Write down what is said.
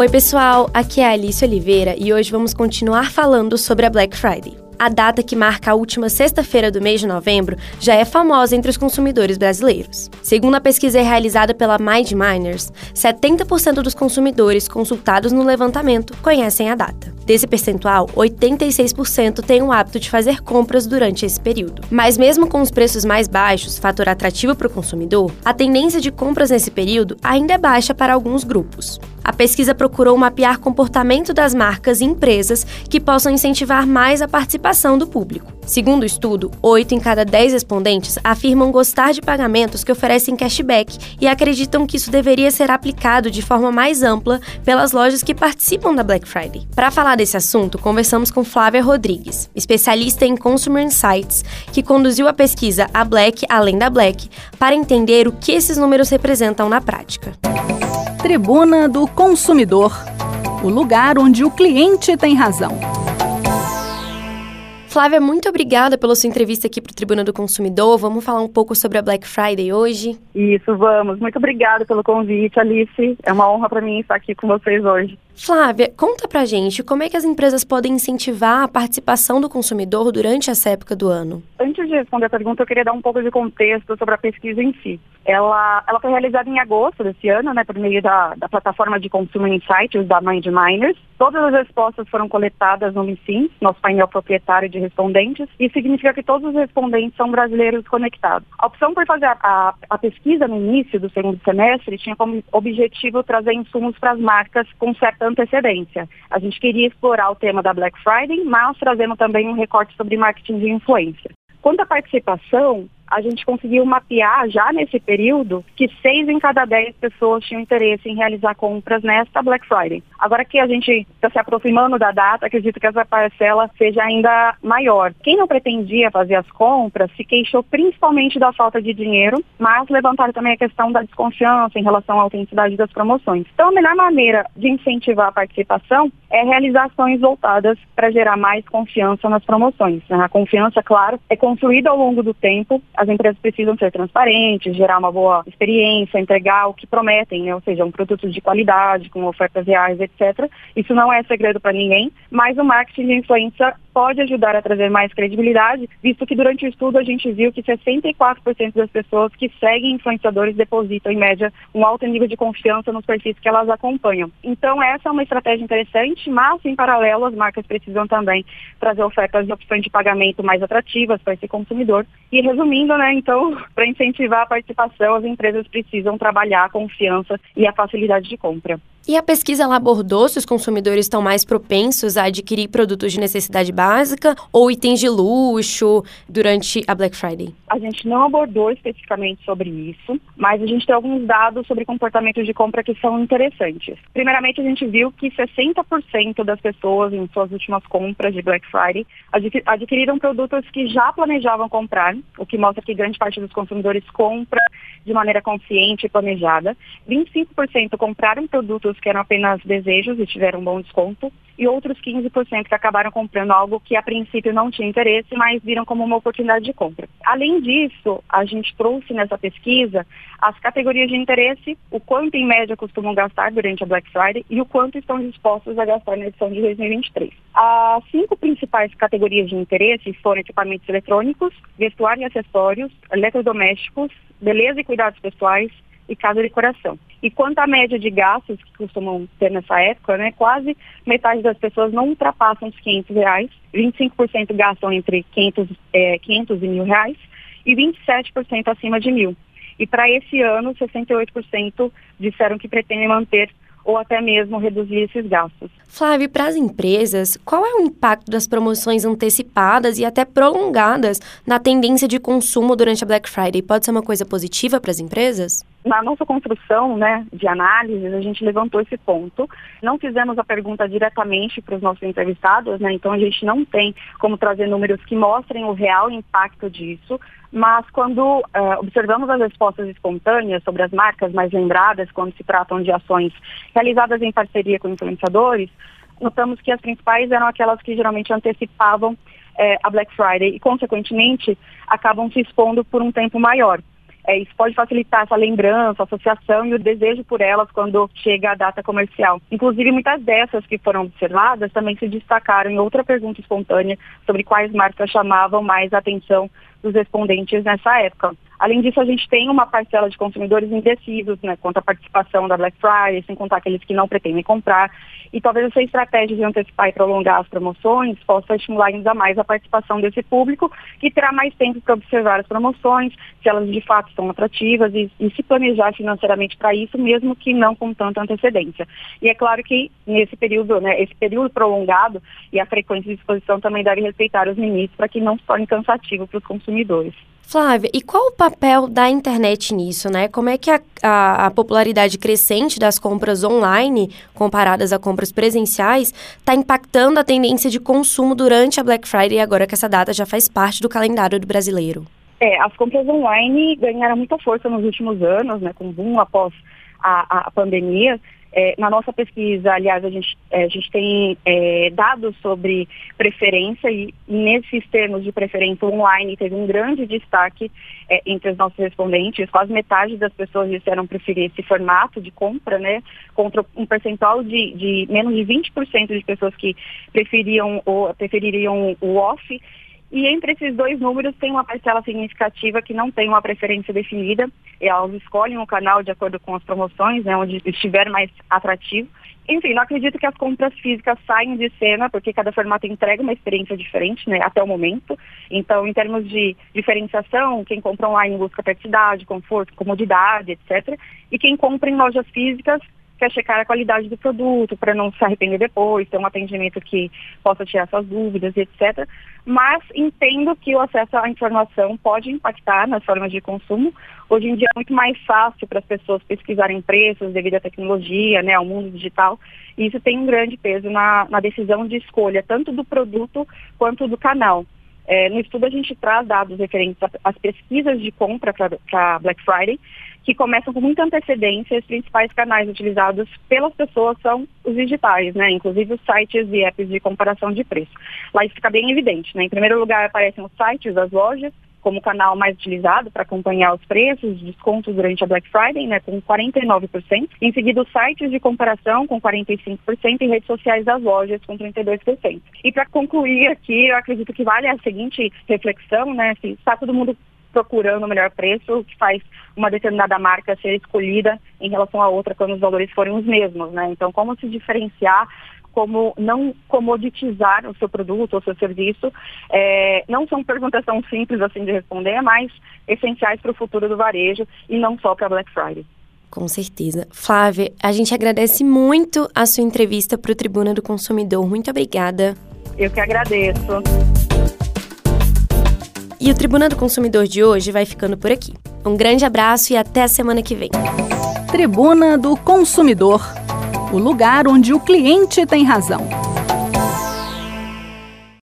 Oi, pessoal, aqui é a Alice Oliveira e hoje vamos continuar falando sobre a Black Friday. A data que marca a última sexta-feira do mês de novembro já é famosa entre os consumidores brasileiros. Segundo a pesquisa realizada pela Mind Miners, 70% dos consumidores consultados no levantamento conhecem a data. Desse percentual, 86% têm o hábito de fazer compras durante esse período. Mas mesmo com os preços mais baixos, fator atrativo para o consumidor, a tendência de compras nesse período ainda é baixa para alguns grupos. A pesquisa procurou mapear comportamento das marcas e empresas que possam incentivar mais a participação do público. Segundo o estudo, 8 em cada 10 respondentes afirmam gostar de pagamentos que oferecem cashback e acreditam que isso deveria ser aplicado de forma mais ampla pelas lojas que participam da Black Friday. Para falar desse assunto, conversamos com Flávia Rodrigues, especialista em Consumer Insights, que conduziu a pesquisa A Black Além da Black, para entender o que esses números representam na prática. Tribuna do Consumidor o lugar onde o cliente tem razão. Flávia, muito obrigada pela sua entrevista aqui para o Tribuna do Consumidor. Vamos falar um pouco sobre a Black Friday hoje? Isso, vamos. Muito obrigada pelo convite, Alice. É uma honra para mim estar aqui com vocês hoje. Flávia, conta pra gente como é que as empresas podem incentivar a participação do consumidor durante essa época do ano. Antes de responder a pergunta, eu queria dar um pouco de contexto sobre a pesquisa em si. Ela, ela foi realizada em agosto desse ano, né, por meio da, da plataforma de Consumer Insights da Mind Miners. Todas as respostas foram coletadas no LICIM, nosso painel proprietário de respondentes. Isso significa que todos os respondentes são brasileiros conectados. A opção por fazer a, a, a pesquisa no início do segundo semestre tinha como objetivo trazer insumos para as marcas com certa antecedência. A gente queria explorar o tema da Black Friday, mas trazendo também um recorte sobre marketing de influência. Quanto à participação, a gente conseguiu mapear já nesse período que seis em cada dez pessoas tinham interesse em realizar compras nesta Black Friday. Agora que a gente está se aproximando da data, acredito que essa parcela seja ainda maior. Quem não pretendia fazer as compras se queixou principalmente da falta de dinheiro, mas levantaram também a questão da desconfiança em relação à autenticidade das promoções. Então, a melhor maneira de incentivar a participação é realizar ações voltadas para gerar mais confiança nas promoções. A confiança, claro, é construída ao longo do tempo as empresas precisam ser transparentes, gerar uma boa experiência, entregar o que prometem, né? ou seja, um produto de qualidade, com ofertas reais, etc. Isso não é segredo para ninguém, mas o marketing de influência pode ajudar a trazer mais credibilidade, visto que durante o estudo a gente viu que 64% das pessoas que seguem influenciadores depositam, em média, um alto nível de confiança nos perfis que elas acompanham. Então, essa é uma estratégia interessante, mas, em paralelo, as marcas precisam também trazer ofertas de opções de pagamento mais atrativas para esse consumidor. E, resumindo, né, então, para incentivar a participação, as empresas precisam trabalhar a confiança e a facilidade de compra. E a pesquisa abordou se os consumidores estão mais propensos a adquirir produtos de necessidade básica ou itens de luxo durante a Black Friday? A gente não abordou especificamente sobre isso, mas a gente tem alguns dados sobre comportamentos de compra que são interessantes. Primeiramente, a gente viu que 60% das pessoas em suas últimas compras de Black Friday adquiriram produtos que já planejavam comprar, o que mostra que grande parte dos consumidores compra de maneira consciente e planejada. 25% compraram produtos que eram apenas desejos e tiveram um bom desconto. E outros 15% que acabaram comprando algo que a princípio não tinha interesse, mas viram como uma oportunidade de compra. Além disso, a gente trouxe nessa pesquisa as categorias de interesse, o quanto em média costumam gastar durante a Black Friday e o quanto estão dispostos a gastar na edição de 2023. As cinco principais categorias de interesse foram equipamentos eletrônicos, vestuário e acessórios, eletrodomésticos, beleza e cuidados pessoais e casa de decoração. E quanto à média de gastos que costumam ter nessa época, né, quase metade das pessoas não ultrapassam os 500 reais, 25% gastam entre 500, é, 500 e mil reais e 27% acima de mil. E para esse ano, 68% disseram que pretendem manter ou até mesmo reduzir esses gastos. Flávio, para as empresas, qual é o impacto das promoções antecipadas e até prolongadas na tendência de consumo durante a Black Friday? Pode ser uma coisa positiva para as empresas? Na nossa construção né, de análises, a gente levantou esse ponto. Não fizemos a pergunta diretamente para os nossos entrevistados, né, então a gente não tem como trazer números que mostrem o real impacto disso, mas quando uh, observamos as respostas espontâneas sobre as marcas mais lembradas, quando se tratam de ações realizadas em parceria com influenciadores, notamos que as principais eram aquelas que geralmente antecipavam eh, a Black Friday e, consequentemente, acabam se expondo por um tempo maior. É, isso pode facilitar essa lembrança, associação e o desejo por elas quando chega a data comercial. Inclusive, muitas dessas que foram observadas também se destacaram em outra pergunta espontânea sobre quais marcas chamavam mais atenção dos respondentes nessa época. Além disso, a gente tem uma parcela de consumidores indecisos né, quanto à participação da Black Friday, sem contar aqueles que não pretendem comprar. E talvez essa estratégia de antecipar e prolongar as promoções possa estimular ainda mais a participação desse público, que terá mais tempo para observar as promoções, se elas de fato são atrativas e, e se planejar financeiramente para isso, mesmo que não com tanta antecedência. E é claro que nesse período, né, esse período prolongado e a frequência de exposição também deve respeitar os limites para que não se torne cansativo para os consumidores. Flávia, e qual o papel da internet nisso, né? Como é que a, a, a popularidade crescente das compras online, comparadas a compras presenciais, está impactando a tendência de consumo durante a Black Friday, agora que essa data já faz parte do calendário do brasileiro? É, as compras online ganharam muita força nos últimos anos, né, com boom após a, a pandemia. É, na nossa pesquisa, aliás, a gente, é, a gente tem é, dados sobre preferência e, nesses termos de preferência online teve um grande destaque é, entre os nossos respondentes. Quase metade das pessoas disseram preferir esse formato de compra, né? Contra um percentual de, de menos de 20% de pessoas que preferiam, ou, prefeririam o off e entre esses dois números tem uma parcela significativa que não tem uma preferência definida. E elas escolhem o canal de acordo com as promoções, né, onde estiver mais atrativo. Enfim, não acredito que as compras físicas saiam de cena, porque cada formato entrega uma experiência diferente, né, até o momento. Então, em termos de diferenciação, quem compra online busca praticidade, conforto, comodidade, etc. E quem compra em lojas físicas quer checar a qualidade do produto para não se arrepender depois, ter um atendimento que possa tirar suas dúvidas, etc. Mas entendo que o acesso à informação pode impactar nas formas de consumo. Hoje em dia é muito mais fácil para as pessoas pesquisarem preços devido à tecnologia, né, ao mundo digital. E isso tem um grande peso na, na decisão de escolha, tanto do produto quanto do canal. É, no estudo a gente traz dados referentes às pesquisas de compra para Black Friday, que começam com muita antecedência. Os principais canais utilizados pelas pessoas são os digitais, né? Inclusive os sites e apps de comparação de preço. Lá isso fica bem evidente, né? Em primeiro lugar aparecem os sites das lojas, como canal mais utilizado para acompanhar os preços, descontos durante a Black Friday, né, com 49%. Em seguida, os sites de comparação, com 45%, e redes sociais das lojas, com 32%. E para concluir aqui, eu acredito que vale a seguinte reflexão, né, se está todo mundo procurando o melhor preço, que faz uma determinada marca ser escolhida em relação a outra quando os valores forem os mesmos, né? Então, como se diferenciar, como não comoditizar o seu produto ou seu serviço, é, não são perguntas tão simples assim de responder, mas essenciais para o futuro do varejo e não só para Black Friday. Com certeza. Flávia, a gente agradece muito a sua entrevista para o Tribuna do Consumidor. Muito obrigada. Eu que agradeço. E o Tribuna do Consumidor de hoje vai ficando por aqui. Um grande abraço e até a semana que vem. Tribuna do Consumidor o lugar onde o cliente tem razão.